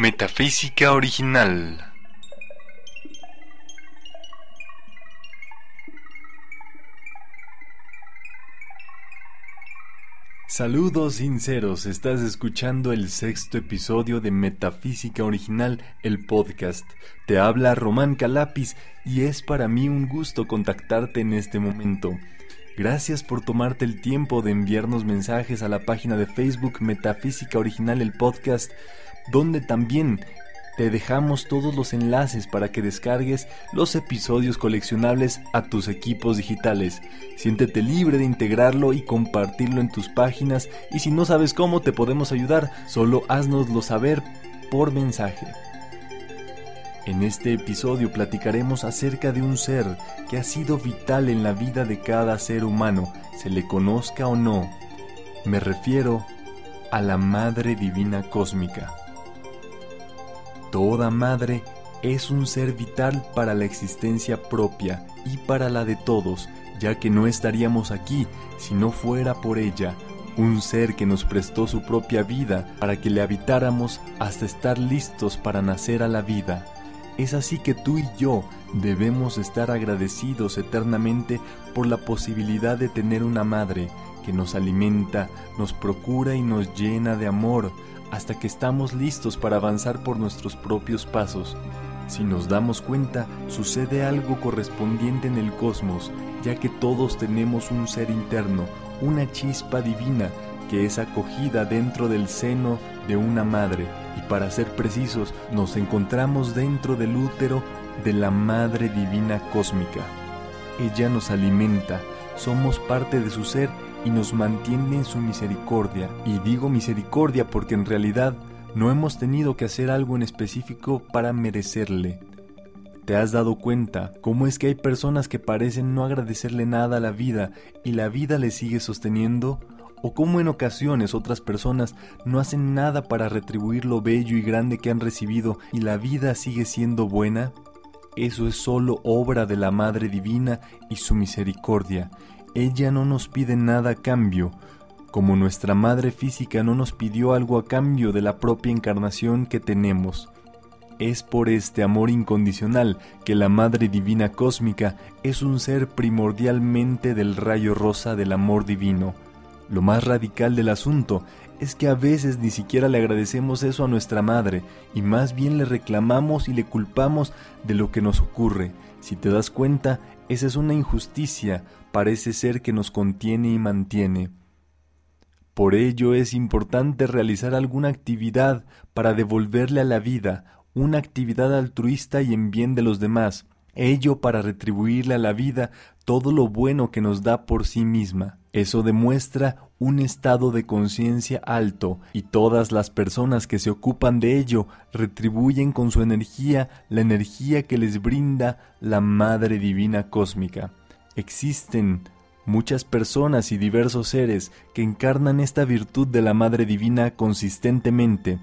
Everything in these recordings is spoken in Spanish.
Metafísica Original Saludos sinceros, estás escuchando el sexto episodio de Metafísica Original, el podcast. Te habla Román Calapis y es para mí un gusto contactarte en este momento. Gracias por tomarte el tiempo de enviarnos mensajes a la página de Facebook Metafísica Original, el podcast, donde también te dejamos todos los enlaces para que descargues los episodios coleccionables a tus equipos digitales. Siéntete libre de integrarlo y compartirlo en tus páginas y si no sabes cómo te podemos ayudar, solo haznoslo saber por mensaje. En este episodio platicaremos acerca de un ser que ha sido vital en la vida de cada ser humano, se le conozca o no. Me refiero a la Madre Divina Cósmica. Toda madre es un ser vital para la existencia propia y para la de todos, ya que no estaríamos aquí si no fuera por ella, un ser que nos prestó su propia vida para que le habitáramos hasta estar listos para nacer a la vida. Es así que tú y yo debemos estar agradecidos eternamente por la posibilidad de tener una madre que nos alimenta, nos procura y nos llena de amor, hasta que estamos listos para avanzar por nuestros propios pasos. Si nos damos cuenta, sucede algo correspondiente en el cosmos, ya que todos tenemos un ser interno, una chispa divina que es acogida dentro del seno de una madre, y para ser precisos, nos encontramos dentro del útero de la Madre Divina Cósmica. Ella nos alimenta, somos parte de su ser y nos mantiene en su misericordia. Y digo misericordia porque en realidad no hemos tenido que hacer algo en específico para merecerle. ¿Te has dado cuenta cómo es que hay personas que parecen no agradecerle nada a la vida y la vida le sigue sosteniendo? ¿O cómo en ocasiones otras personas no hacen nada para retribuir lo bello y grande que han recibido y la vida sigue siendo buena? Eso es solo obra de la Madre Divina y su misericordia, ella no nos pide nada a cambio, como nuestra madre física no nos pidió algo a cambio de la propia encarnación que tenemos. Es por este amor incondicional que la Madre Divina Cósmica es un ser primordialmente del rayo rosa del amor divino. Lo más radical del asunto es que a veces ni siquiera le agradecemos eso a nuestra madre y más bien le reclamamos y le culpamos de lo que nos ocurre. Si te das cuenta, esa es una injusticia, parece ser que nos contiene y mantiene. Por ello es importante realizar alguna actividad para devolverle a la vida, una actividad altruista y en bien de los demás, ello para retribuirle a la vida todo lo bueno que nos da por sí misma. Eso demuestra un estado de conciencia alto y todas las personas que se ocupan de ello retribuyen con su energía la energía que les brinda la Madre Divina Cósmica. Existen muchas personas y diversos seres que encarnan esta virtud de la Madre Divina consistentemente.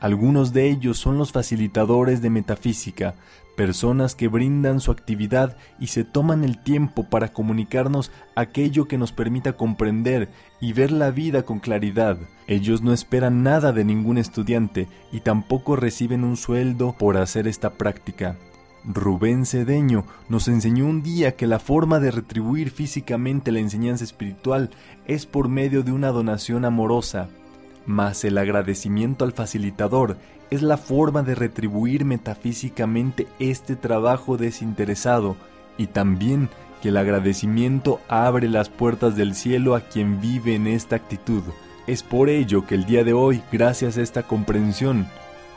Algunos de ellos son los facilitadores de metafísica, personas que brindan su actividad y se toman el tiempo para comunicarnos aquello que nos permita comprender y ver la vida con claridad. Ellos no esperan nada de ningún estudiante y tampoco reciben un sueldo por hacer esta práctica. Rubén Cedeño nos enseñó un día que la forma de retribuir físicamente la enseñanza espiritual es por medio de una donación amorosa, mas el agradecimiento al facilitador es la forma de retribuir metafísicamente este trabajo desinteresado y también que el agradecimiento abre las puertas del cielo a quien vive en esta actitud. Es por ello que el día de hoy, gracias a esta comprensión,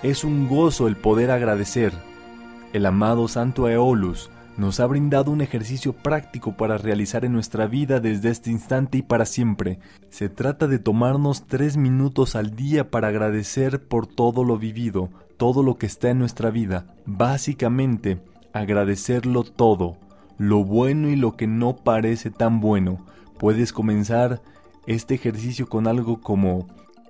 es un gozo el poder agradecer. El amado Santo Aeolus nos ha brindado un ejercicio práctico para realizar en nuestra vida desde este instante y para siempre. Se trata de tomarnos tres minutos al día para agradecer por todo lo vivido, todo lo que está en nuestra vida. Básicamente, agradecerlo todo, lo bueno y lo que no parece tan bueno. Puedes comenzar este ejercicio con algo como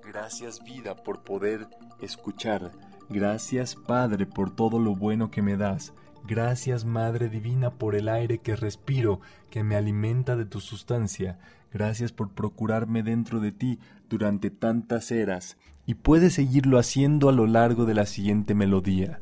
Gracias vida por poder escuchar. Gracias Padre por todo lo bueno que me das. Gracias Madre Divina por el aire que respiro, que me alimenta de tu sustancia. Gracias por procurarme dentro de ti durante tantas eras. Y puedes seguirlo haciendo a lo largo de la siguiente melodía.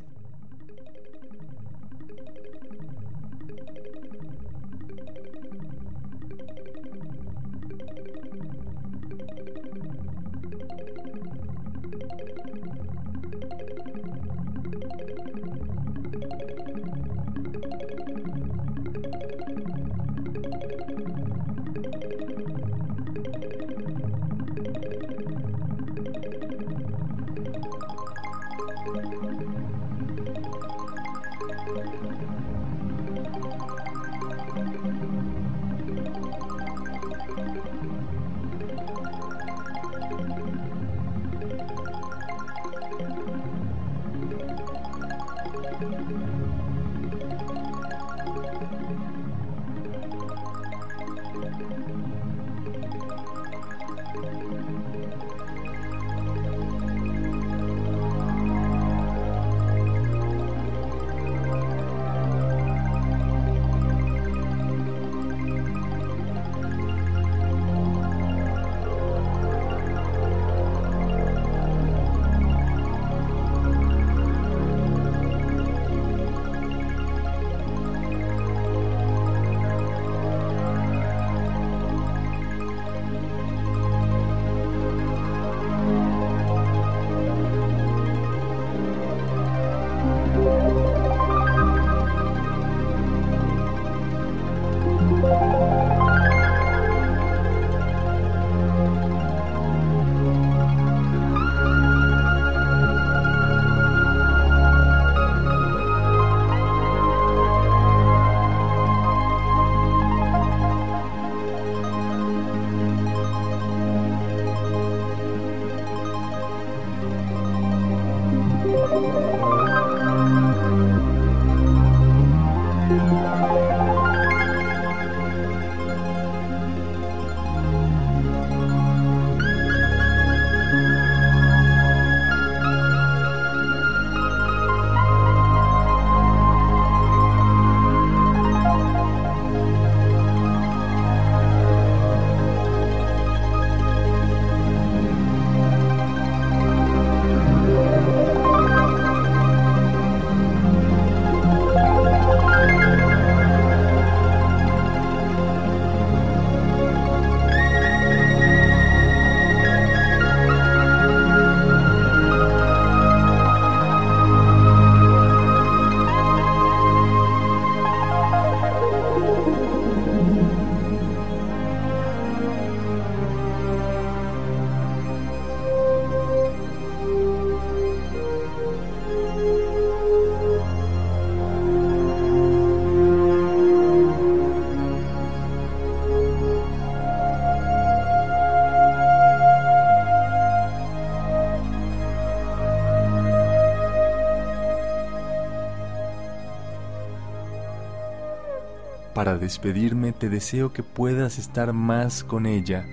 Despedirme te deseo que puedas estar más con ella,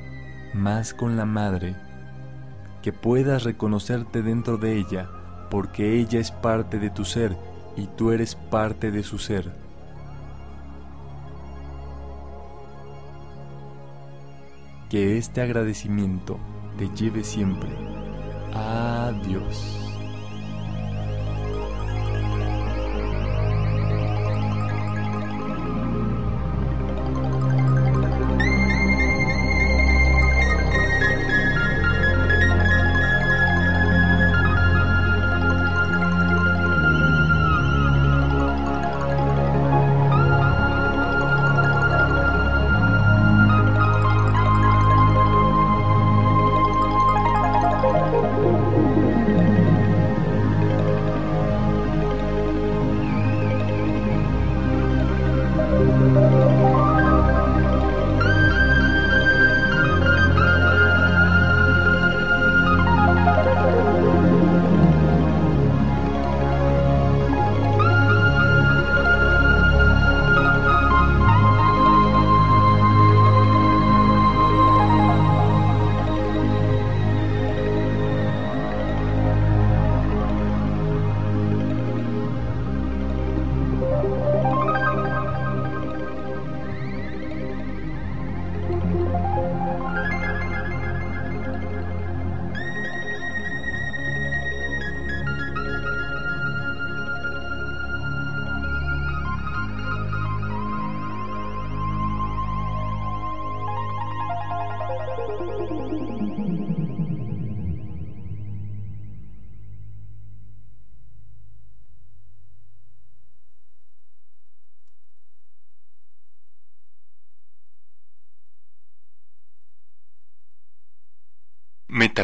más con la madre, que puedas reconocerte dentro de ella, porque ella es parte de tu ser y tú eres parte de su ser. Que este agradecimiento te lleve siempre a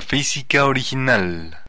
Metafísica Original